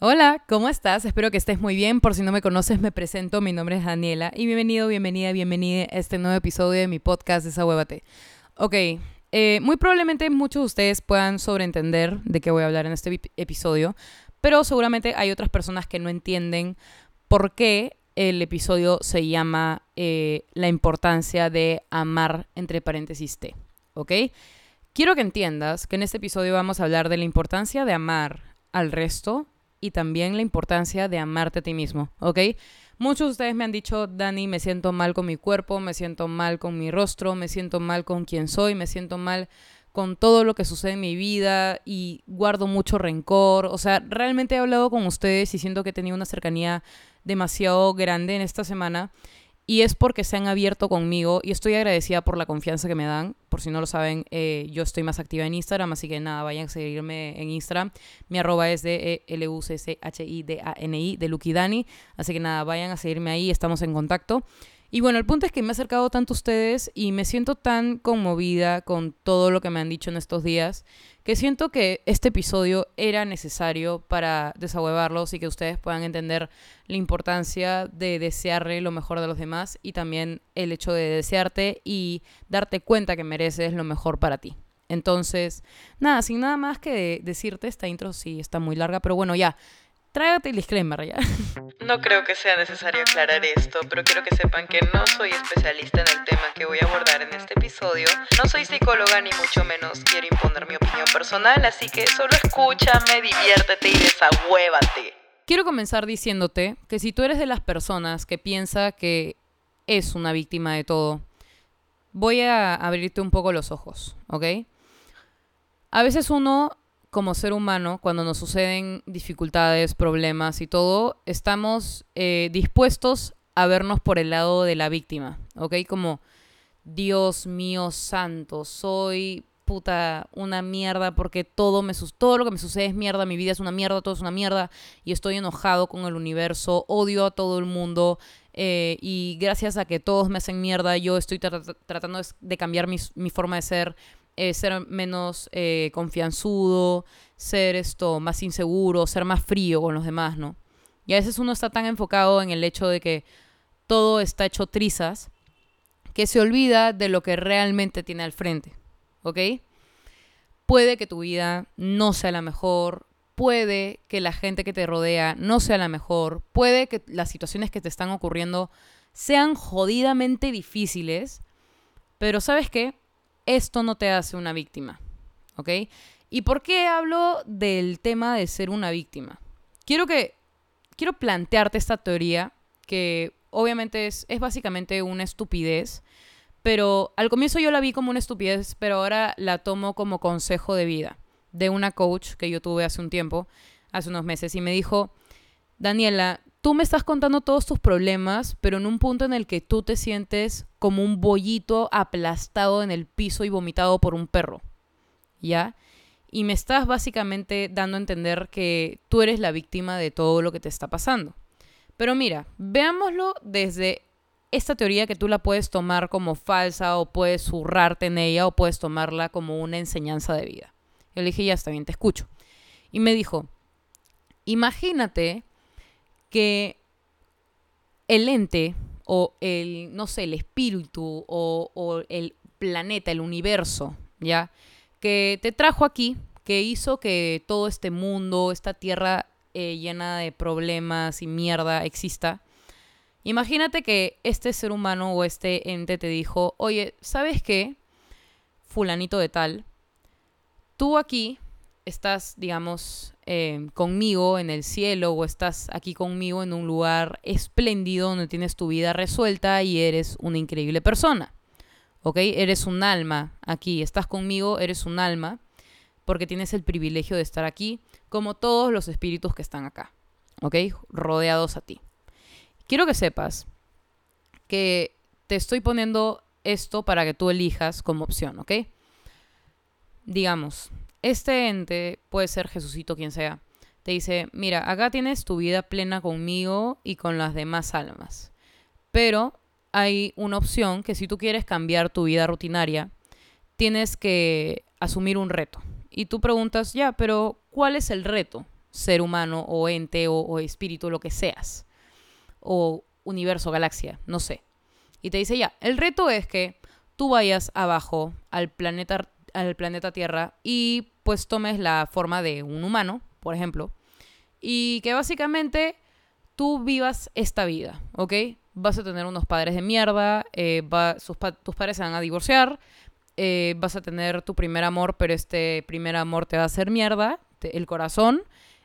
Hola, ¿cómo estás? Espero que estés muy bien. Por si no me conoces, me presento. Mi nombre es Daniela y bienvenido, bienvenida, bienvenida a este nuevo episodio de mi podcast Desahuévate. Ok, eh, muy probablemente muchos de ustedes puedan sobreentender de qué voy a hablar en este episodio, pero seguramente hay otras personas que no entienden por qué el episodio se llama eh, La importancia de amar entre paréntesis T. ¿Ok? Quiero que entiendas que en este episodio vamos a hablar de la importancia de amar al resto y también la importancia de amarte a ti mismo, ¿ok? Muchos de ustedes me han dicho, Dani, me siento mal con mi cuerpo, me siento mal con mi rostro, me siento mal con quien soy, me siento mal con todo lo que sucede en mi vida y guardo mucho rencor. O sea, realmente he hablado con ustedes y siento que he tenido una cercanía demasiado grande en esta semana y es porque se han abierto conmigo y estoy agradecida por la confianza que me dan. Por si no lo saben, eh, yo estoy más activa en Instagram, así que nada, vayan a seguirme en Instagram. Mi arroba es de l u c c h i d a n i de Lukidani. Así que nada, vayan a seguirme ahí, estamos en contacto. Y bueno, el punto es que me he acercado tanto a ustedes y me siento tan conmovida con todo lo que me han dicho en estos días que siento que este episodio era necesario para desahuevarlos y que ustedes puedan entender la importancia de desearle lo mejor de los demás y también el hecho de desearte y darte cuenta que mereces lo mejor para ti. Entonces, nada, sin nada más que decirte, esta intro sí está muy larga, pero bueno, ya, trágate el disclaimer ya. No creo que sea necesario aclarar esto, pero quiero que sepan que no soy especialista en el tema que voy a abordar en este episodio. No soy psicóloga ni mucho menos quiero imponer mi opinión personal, así que solo escúchame, diviértete y desahuévate. Quiero comenzar diciéndote que si tú eres de las personas que piensa que es una víctima de todo, voy a abrirte un poco los ojos, ¿ok? A veces uno como ser humano, cuando nos suceden dificultades, problemas y todo, estamos eh, dispuestos a vernos por el lado de la víctima, ¿ok? Como, Dios mío santo, soy puta una mierda porque todo, me, todo lo que me sucede es mierda, mi vida es una mierda, todo es una mierda y estoy enojado con el universo, odio a todo el mundo eh, y gracias a que todos me hacen mierda, yo estoy tratando de cambiar mi forma de ser eh, ser menos eh, confianzudo, ser esto más inseguro, ser más frío con los demás, ¿no? Y a veces uno está tan enfocado en el hecho de que todo está hecho trizas que se olvida de lo que realmente tiene al frente, ¿ok? Puede que tu vida no sea la mejor, puede que la gente que te rodea no sea la mejor, puede que las situaciones que te están ocurriendo sean jodidamente difíciles, pero ¿sabes qué? Esto no te hace una víctima. ¿Ok? ¿Y por qué hablo del tema de ser una víctima? Quiero que. Quiero plantearte esta teoría que obviamente es, es básicamente una estupidez. Pero al comienzo yo la vi como una estupidez, pero ahora la tomo como consejo de vida de una coach que yo tuve hace un tiempo, hace unos meses, y me dijo, Daniela, tú me estás contando todos tus problemas, pero en un punto en el que tú te sientes como un bollito aplastado en el piso y vomitado por un perro. ¿Ya? Y me estás básicamente dando a entender que tú eres la víctima de todo lo que te está pasando. Pero mira, veámoslo desde esta teoría que tú la puedes tomar como falsa o puedes zurrarte en ella o puedes tomarla como una enseñanza de vida. Yo le dije, ya está bien, te escucho. Y me dijo, imagínate que el ente o el, no sé, el espíritu o, el planeta, el universo, ¿ya? Que te trajo aquí, que hizo que todo este mundo, esta tierra eh, llena de problemas y mierda exista. Imagínate que este ser humano o este ente te dijo, oye, ¿sabes qué? Fulanito de tal, tú aquí estás, digamos, Em, conmigo en el cielo o estás aquí conmigo en un lugar espléndido donde tienes tu vida resuelta y eres una increíble persona. ¿Ok? Eres un alma aquí, estás conmigo, eres un alma porque tienes el privilegio de estar aquí como todos los espíritus que están acá. ¿Ok? Rodeados a ti. Quiero que sepas que te estoy poniendo esto para que tú elijas como opción, ¿ok? Digamos, este ente, puede ser Jesucito quien sea, te dice, mira, acá tienes tu vida plena conmigo y con las demás almas. Pero hay una opción que si tú quieres cambiar tu vida rutinaria, tienes que asumir un reto. Y tú preguntas, ya, pero ¿cuál es el reto? Ser humano o ente o, o espíritu, lo que seas. O universo, galaxia, no sé. Y te dice ya, el reto es que tú vayas abajo al planeta, al planeta Tierra y pues tomes la forma de un humano, por ejemplo, y que básicamente tú vivas esta vida, ¿ok? Vas a tener unos padres de mierda, eh, tus padres se van a divorciar, eh, vas a tener tu primer amor, pero este primer amor te va a hacer mierda, el corazón,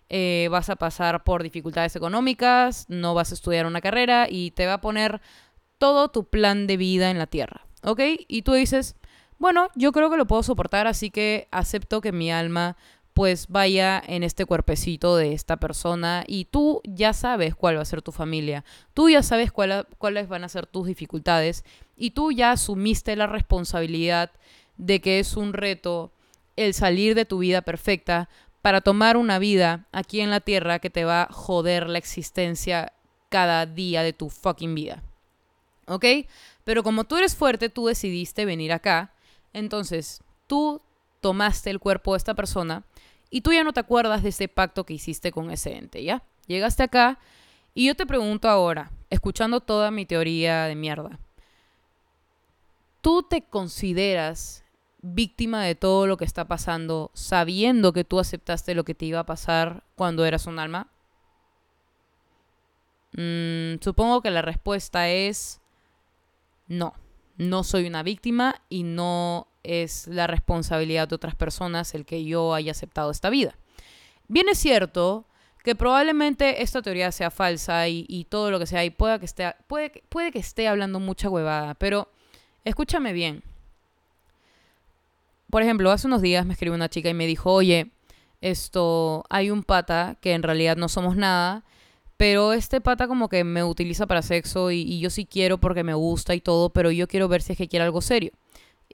eh, vas a pasar por dificultades económicas, no vas a estudiar una carrera y te va a poner todo tu plan de vida en la tierra, ¿ok? Y tú dices, bueno, yo creo que lo puedo soportar, así que acepto que mi alma pues vaya en este cuerpecito de esta persona y tú ya sabes cuál va a ser tu familia, tú ya sabes cuáles van a ser tus dificultades y tú ya asumiste la responsabilidad de que es un reto el salir de tu vida perfecta para tomar una vida aquí en la tierra que te va a joder la existencia cada día de tu fucking vida. ¿Ok? Pero como tú eres fuerte, tú decidiste venir acá. Entonces, tú tomaste el cuerpo de esta persona y tú ya no te acuerdas de ese pacto que hiciste con ese ente, ¿ya? Llegaste acá y yo te pregunto ahora, escuchando toda mi teoría de mierda, ¿tú te consideras víctima de todo lo que está pasando sabiendo que tú aceptaste lo que te iba a pasar cuando eras un alma? Mm, supongo que la respuesta es no. No soy una víctima y no es la responsabilidad de otras personas el que yo haya aceptado esta vida. Bien es cierto que probablemente esta teoría sea falsa y, y todo lo que sea, y pueda que esté, puede, puede que esté hablando mucha huevada, pero escúchame bien. Por ejemplo, hace unos días me escribió una chica y me dijo, oye, esto, hay un pata que en realidad no somos nada, pero este pata como que me utiliza para sexo y, yo sí quiero porque me gusta y todo, pero yo quiero ver si es que quiere algo serio.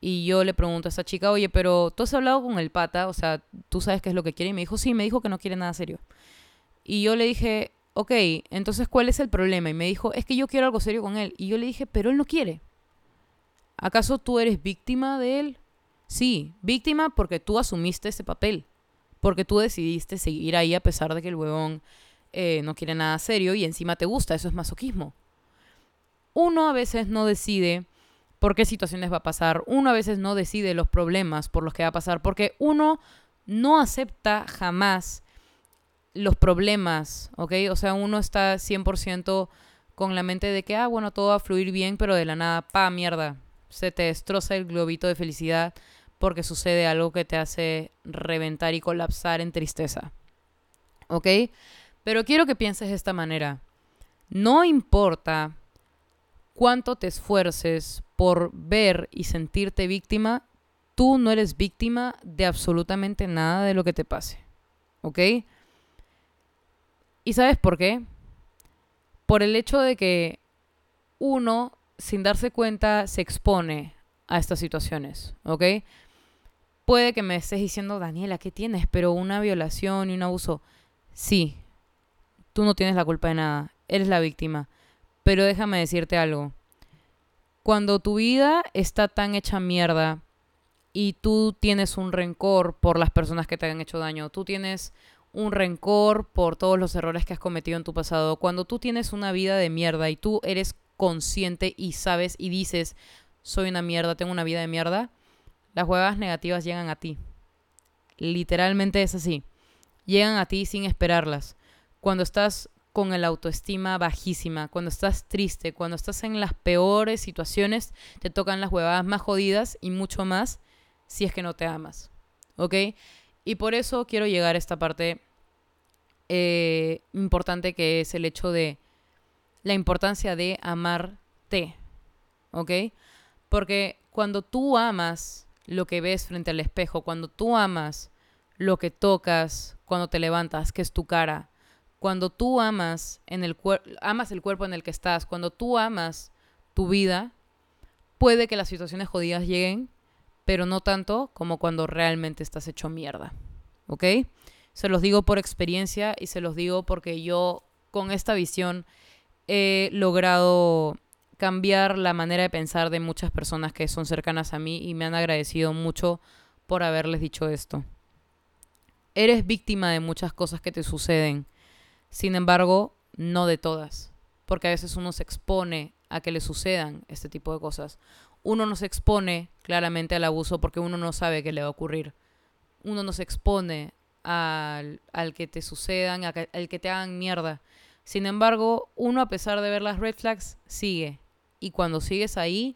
Y yo le pregunto a esta chica, oye, pero tú has hablado con el pata, o sea, tú sabes qué es lo que quiere. Y me dijo, sí, me dijo que no quiere nada serio. Y yo le dije, ok, entonces, ¿cuál es el problema? Y me dijo, es que yo quiero algo serio con él. Y yo le dije, pero él no quiere. ¿Acaso tú eres víctima de él? Sí, víctima porque tú asumiste ese papel. Porque tú decidiste seguir ahí a pesar de que el huevón eh, no quiere nada serio y encima te gusta. Eso es masoquismo. Uno a veces no decide por qué situaciones va a pasar. Uno a veces no decide los problemas por los que va a pasar. Porque uno no acepta jamás los problemas, ¿ok? O sea, uno está 100% con la mente de que, ah, bueno, todo va a fluir bien, pero de la nada, pa, mierda, se te destroza el globito de felicidad porque sucede algo que te hace reventar y colapsar en tristeza, ¿ok? Pero quiero que pienses de esta manera. No importa cuánto te esfuerces por ver y sentirte víctima, tú no eres víctima de absolutamente nada de lo que te pase, ¿ok? ¿Y sabes por qué? Por el hecho de que uno, sin darse cuenta, se expone a estas situaciones, ¿ok? Puede que me estés diciendo, Daniela, ¿qué tienes? Pero una violación y un abuso. Sí, tú no tienes la culpa de nada, eres la víctima. Pero déjame decirte algo. Cuando tu vida está tan hecha mierda y tú tienes un rencor por las personas que te han hecho daño, tú tienes un rencor por todos los errores que has cometido en tu pasado, cuando tú tienes una vida de mierda y tú eres consciente y sabes y dices, soy una mierda, tengo una vida de mierda, las huevas negativas llegan a ti. Literalmente es así. Llegan a ti sin esperarlas. Cuando estás con el autoestima bajísima, cuando estás triste, cuando estás en las peores situaciones, te tocan las huevadas más jodidas y mucho más si es que no te amas. ¿Ok? Y por eso quiero llegar a esta parte eh, importante que es el hecho de la importancia de amarte. ¿Ok? Porque cuando tú amas lo que ves frente al espejo, cuando tú amas lo que tocas cuando te levantas, que es tu cara, cuando tú amas, en el amas el cuerpo en el que estás, cuando tú amas tu vida, puede que las situaciones jodidas lleguen, pero no tanto como cuando realmente estás hecho mierda. ¿Ok? Se los digo por experiencia y se los digo porque yo con esta visión he logrado cambiar la manera de pensar de muchas personas que son cercanas a mí y me han agradecido mucho por haberles dicho esto. Eres víctima de muchas cosas que te suceden. Sin embargo, no de todas. Porque a veces uno se expone a que le sucedan este tipo de cosas. Uno no se expone claramente al abuso porque uno no sabe qué le va a ocurrir. Uno no se expone al, al que te sucedan, al que, te hagan mierda. Sin embargo, uno a pesar de ver las red flags, sigue. Y cuando sigues ahí,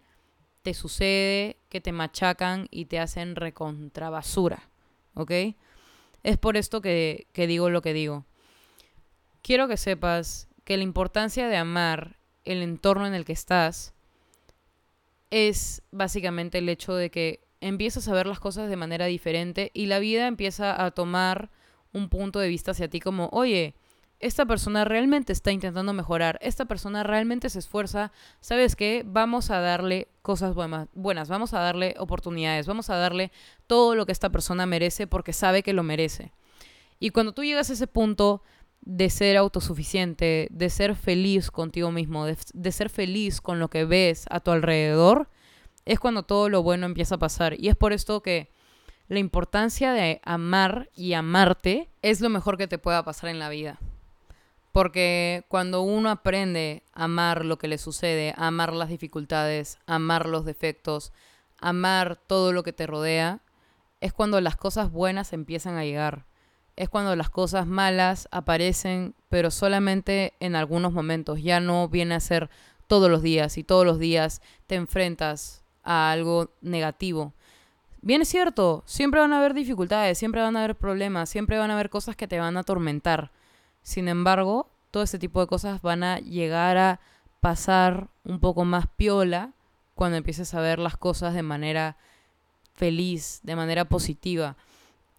te sucede que te machacan y te hacen recontrabasura. ¿Ok? Es por esto que, que digo lo que digo. Quiero que sepas que la importancia de amar el entorno en el que estás es básicamente el hecho de que empiezas a ver las cosas de manera diferente y la vida empieza a tomar un punto de vista hacia ti como, oye, esta persona realmente está intentando mejorar, esta persona realmente se esfuerza, ¿sabes qué? Vamos a darle cosas buenas, vamos a darle oportunidades, vamos a darle todo lo que esta persona merece porque sabe que lo merece. Y cuando tú llegas a ese punto de ser autosuficiente, de ser feliz contigo mismo, de, de ser feliz con lo que ves a tu alrededor, es cuando todo lo bueno empieza a pasar. Y es por esto que la importancia de amar y amarte es lo mejor que te pueda pasar en la vida. Porque cuando uno aprende a amar lo que le sucede, a amar las dificultades, a amar los defectos, a amar todo lo que te rodea, es cuando las cosas buenas empiezan a llegar. Es cuando las cosas malas aparecen, pero solamente en algunos momentos. Ya no viene a ser todos los días y todos los días te enfrentas a algo negativo. Bien es cierto, siempre van a haber dificultades, siempre van a haber problemas, siempre van a haber cosas que te van a atormentar sin embargo, todo ese tipo de cosas van a llegar a pasar un poco más piola cuando empieces a ver las cosas de manera feliz, de manera positiva.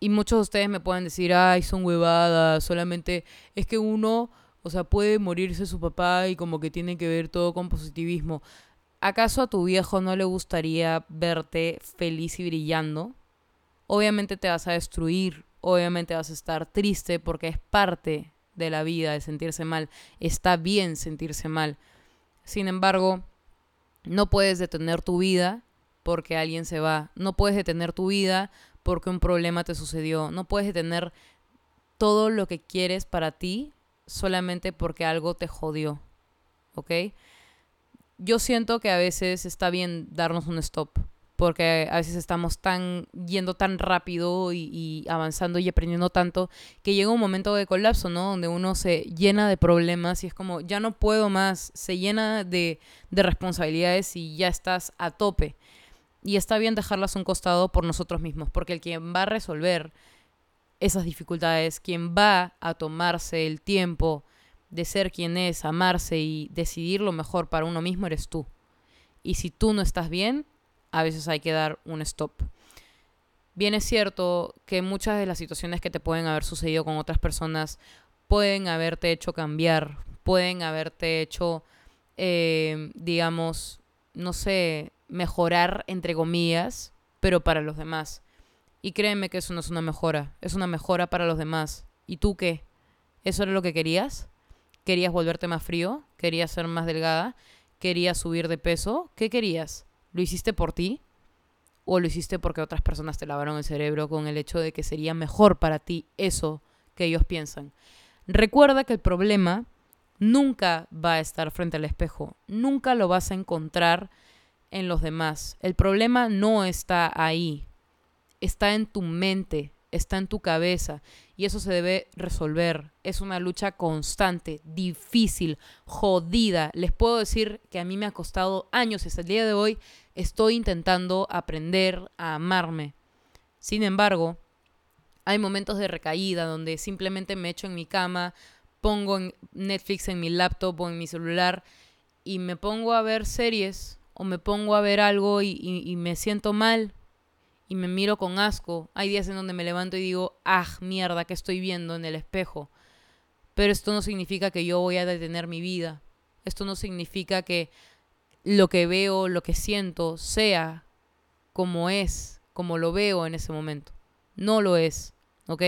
Y muchos de ustedes me pueden decir, ay, son huevadas, solamente es que uno, o sea, puede morirse su papá y como que tiene que ver todo con positivismo. ¿Acaso a tu viejo no le gustaría verte feliz y brillando? Obviamente te vas a destruir, obviamente vas a estar triste porque es parte de la vida, de sentirse mal. Está bien sentirse mal. Sin embargo, no puedes detener tu vida porque alguien se va. No puedes detener tu vida porque un problema te sucedió. No puedes detener todo lo que quieres para ti solamente porque algo te jodió. ¿Ok? Yo siento que a veces está bien darnos un stop porque a veces estamos tan yendo tan rápido y, avanzando y aprendiendo tanto que llega un momento de colapso, ¿no? Donde uno se llena de problemas y es como, ya no puedo más, se llena de, de responsabilidades y ya estás a tope. Y está bien dejarlas a un costado por nosotros mismos, porque el quien va a resolver esas dificultades, quien va a tomarse el tiempo de ser quien es, amarse y decidir lo mejor para uno mismo, eres tú. Y si tú no estás bien, a veces hay que dar un stop. Bien es cierto que muchas de las situaciones que te pueden haber sucedido con otras personas pueden haberte hecho cambiar, pueden haberte hecho, eh, digamos, no sé, mejorar entre comillas, pero para los demás. Y créeme que eso no es una mejora, es una mejora para los demás. ¿Y tú qué? ¿Eso era lo que querías? ¿Querías volverte más frío? ¿Querías ser más delgada? ¿Querías subir de peso? ¿Qué querías? ¿Lo hiciste por ti? ¿O lo hiciste porque otras personas te lavaron el cerebro con el hecho de que sería mejor para ti eso que ellos piensan? Recuerda que el problema nunca va a estar frente al espejo, nunca lo vas a encontrar en los demás. El problema no está ahí, está en tu mente, está en tu cabeza y eso se debe resolver. Es una lucha constante, difícil, jodida. Les puedo decir que a mí me ha costado años hasta el día de hoy estoy intentando aprender a amarme. Sin embargo, hay momentos de recaída donde simplemente me echo en mi cama, pongo Netflix en mi laptop o en mi celular y me pongo a ver series o me pongo a ver algo y, me siento mal y me miro con asco. Hay días en donde me levanto y digo, ah, mierda, ¿qué estoy viendo en el espejo? Pero esto no significa que yo voy a detener mi vida. Esto no significa que lo que veo, lo que siento, sea como es, como lo veo en ese momento. No lo es, ¿ok?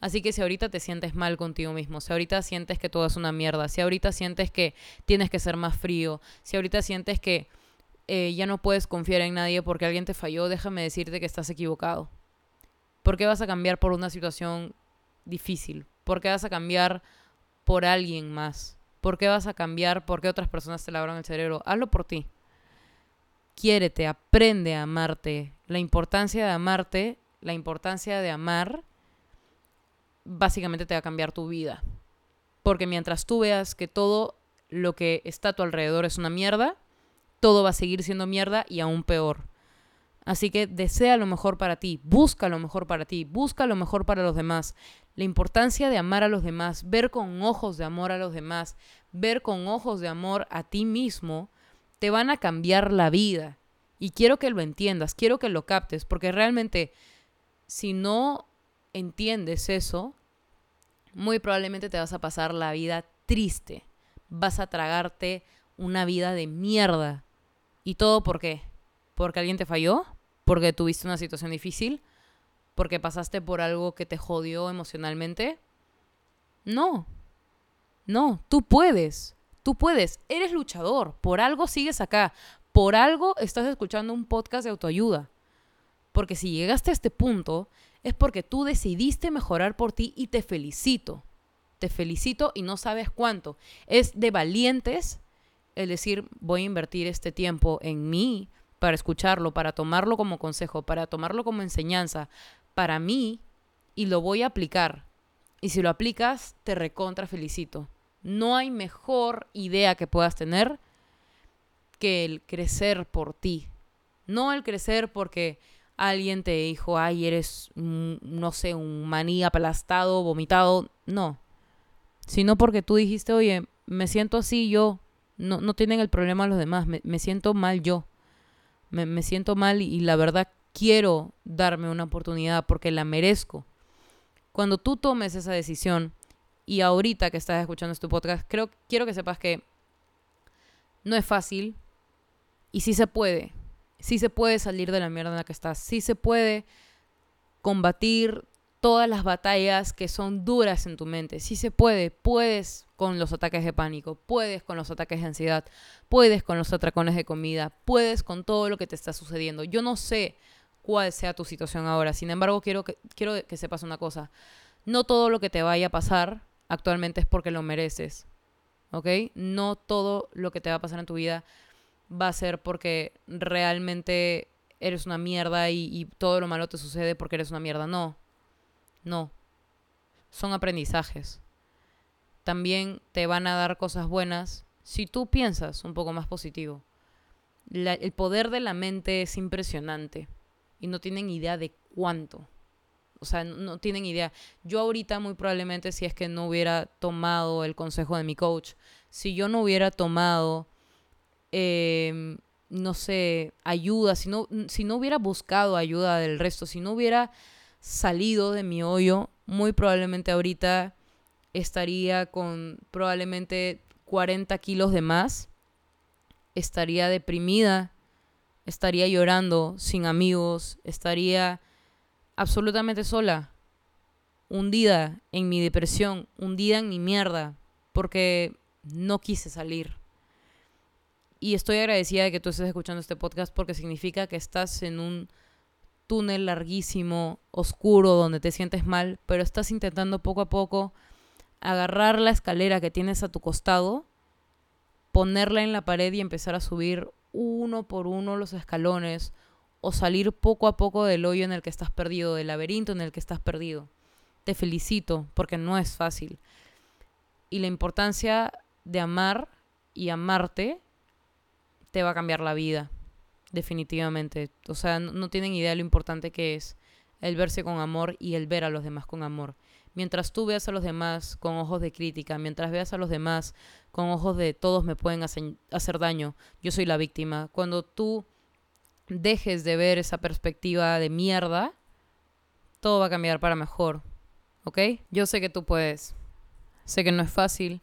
Así que si ahorita te sientes mal contigo mismo, si ahorita sientes que todo es una mierda, si ahorita sientes que tienes que ser más frío, si ahorita sientes que eh, ya no puedes confiar en nadie porque alguien te falló, déjame decirte que estás equivocado. ¿Por qué vas a cambiar por una situación difícil? ¿Por qué vas a cambiar por alguien más? ¿Por qué vas a cambiar porque otras personas te lavaron el cerebro? Hazlo por ti. Quiérete, aprende a amarte. La importancia de amarte, la importancia de amar, básicamente te va a cambiar tu vida. Porque mientras tú veas que todo lo que está a tu alrededor es una mierda, todo va a seguir siendo mierda y aún peor. Así que desea lo mejor para ti, busca lo mejor para ti, busca lo mejor para los demás. La importancia de amar a los demás, ver con ojos de amor a los demás, ver con ojos de amor a ti mismo, te van a cambiar la vida. Y quiero que lo entiendas, quiero que lo captes, porque realmente si no entiendes eso, muy probablemente te vas a pasar la vida triste. Vas a tragarte una vida de mierda. ¿Y todo por qué? ¿Porque alguien te falló? ¿Porque tuviste una situación difícil? ¿Porque pasaste por algo que te jodió emocionalmente? No. No, tú puedes. Tú puedes. Eres luchador. Por algo sigues acá. Por algo estás escuchando un podcast de autoayuda. Porque si llegaste a este punto es porque tú decidiste mejorar por ti y te felicito. Te felicito y no sabes cuánto. Es de valientes el decir, voy a invertir este tiempo en mí para escucharlo, para tomarlo como consejo, para tomarlo como enseñanza, para mí, y lo voy a aplicar. Y si lo aplicas, te recontra felicito. No hay mejor idea que puedas tener que el crecer por ti. No el crecer porque alguien te dijo, ay, eres, no sé, un maní aplastado, vomitado. No. Sino porque tú dijiste, oye, me siento así yo. No, no tienen el problema los demás. Me, me siento mal yo. Me, me siento mal y, la verdad quiero darme una oportunidad porque la merezco. Cuando tú tomes esa decisión y ahorita que estás escuchando este podcast, creo, quiero que sepas que no es fácil y sí se puede sí se puede salir de la mierda en la que estás, sí se puede combatir todas las batallas que son duras en tu mente, sí se puede, puedes con los ataques de pánico, puedes con los ataques de ansiedad, puedes con los atracones de comida, puedes con todo lo que te está sucediendo. Yo no sé cuál sea tu situación ahora, sin embargo quiero que, quiero que sepas una cosa, no todo lo que te vaya a pasar actualmente es porque lo mereces, ¿ok? No todo lo que te va a pasar en tu vida va a ser porque realmente eres una mierda y, todo lo malo te sucede porque eres una mierda. No, no. Son aprendizajes. También te van a dar cosas buenas si tú piensas un poco más positivo. el poder de la mente es impresionante y no tienen idea de cuánto. O sea, no, tienen idea. Yo ahorita muy probablemente si es que no hubiera tomado el consejo de mi coach, si yo no hubiera tomado Em, no sé, ayuda, si no, si no hubiera buscado ayuda del resto, si no hubiera salido de mi hoyo, muy probablemente ahorita estaría con probablemente 40 kilos de más, estaría deprimida, estaría llorando sin amigos, estaría absolutamente sola, hundida en mi depresión, hundida en mi mierda, porque no quise salir. Y estoy agradecida de que tú estés escuchando este podcast porque significa que estás en un túnel larguísimo, oscuro, donde te sientes mal, pero estás intentando poco a poco agarrar la escalera que tienes a tu costado, ponerla en la pared y empezar a subir uno por uno los escalones o salir poco a poco del hoyo en el que estás perdido, del laberinto en el que estás perdido. Te felicito porque no es fácil. Y la importancia de amar y amarte te va a cambiar la vida, definitivamente. O sea, no, tienen idea de lo importante que es el verse con amor y el ver a los demás con amor. Mientras tú veas a los demás con ojos de crítica, mientras veas a los demás con ojos de todos me pueden hacer, daño, yo soy la víctima. Cuando tú dejes de ver esa perspectiva de mierda, todo va a cambiar para mejor. ¿Ok? Yo sé que tú puedes. Sé que no es fácil,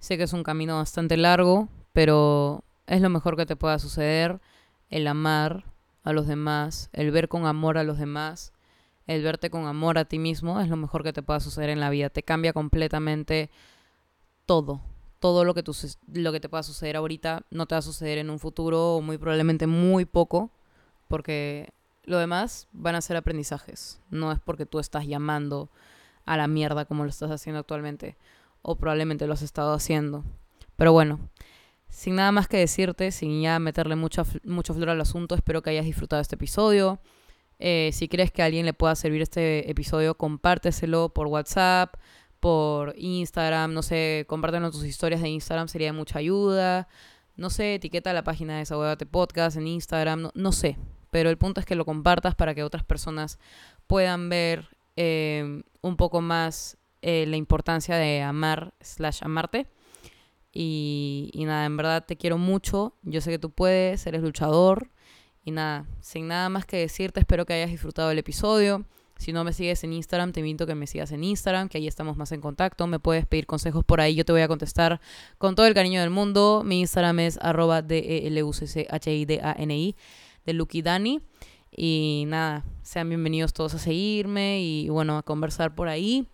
sé que es un camino bastante largo, pero es lo mejor que te pueda suceder, el amar a los demás, el ver con amor a los demás, el verte con amor a ti mismo, es lo mejor que te pueda suceder en la vida. Te cambia completamente todo. Todo lo que, lo que te pueda suceder ahorita no te va a suceder en un futuro muy probablemente muy poco, porque Lo demás van a ser aprendizajes. No es porque tú estás llamando a la mierda como lo estás haciendo actualmente. O probablemente lo has estado haciendo. Pero bueno, sin nada más que decirte, sin ya meterle mucho, mucho flor al asunto, espero que hayas disfrutado este episodio. Eh, si crees que a alguien le pueda servir este episodio, compárteselo por WhatsApp, por Instagram, no sé, compártelo tus historias de Instagram, sería de mucha ayuda. No sé, etiqueta la página de Desahogate Podcast en Instagram, no, sé. Pero el punto es que lo compartas para que otras personas puedan ver eh, un poco más eh, la importancia de amar slash amarte. Y nada, en verdad te quiero mucho. Yo sé que tú puedes, eres luchador. Y nada, sin nada más que decirte, espero que hayas disfrutado el episodio. Si no me sigues en Instagram, te invito a que me sigas en Instagram, que ahí estamos más en contacto. Me puedes pedir consejos por ahí, yo te voy a contestar con todo el cariño del mundo. Mi Instagram es arroba d e l u c c h i d a n i de Lucky Dani. Y nada, sean bienvenidos todos a seguirme y bueno, a conversar por ahí.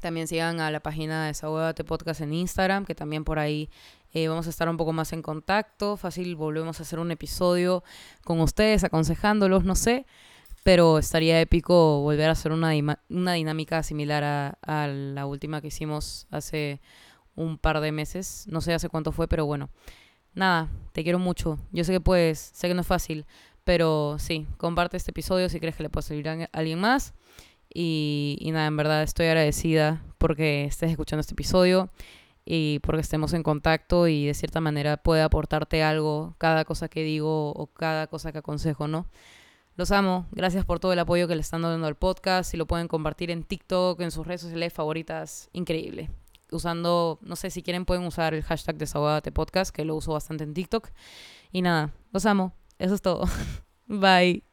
También sigan a la página de Desahogate Podcast en Instagram, que también por ahí eh, vamos a estar un poco más en contacto. Fácil, volvemos a hacer un episodio con ustedes, aconsejándolos, no sé. Pero estaría épico volver a hacer una, una dinámica similar a, a la última que hicimos hace un par de meses. No sé hace cuánto fue, pero bueno. Nada, te quiero mucho. Yo sé que puedes, sé que no es fácil, pero sí, comparte este episodio si crees que le puede servir a alguien más. Y, nada, en verdad estoy agradecida porque estés escuchando este episodio y porque estemos en contacto y de cierta manera pueda aportarte algo cada cosa que digo o cada cosa que aconsejo, ¿no? Los amo, gracias por todo el apoyo que le están dando al podcast, si lo pueden compartir en TikTok, en sus redes sociales favoritas, increíble. Usando, no sé si quieren pueden usar el hashtag desahogate podcast, que lo uso bastante en TikTok. Y nada, los amo, eso es todo. Bye.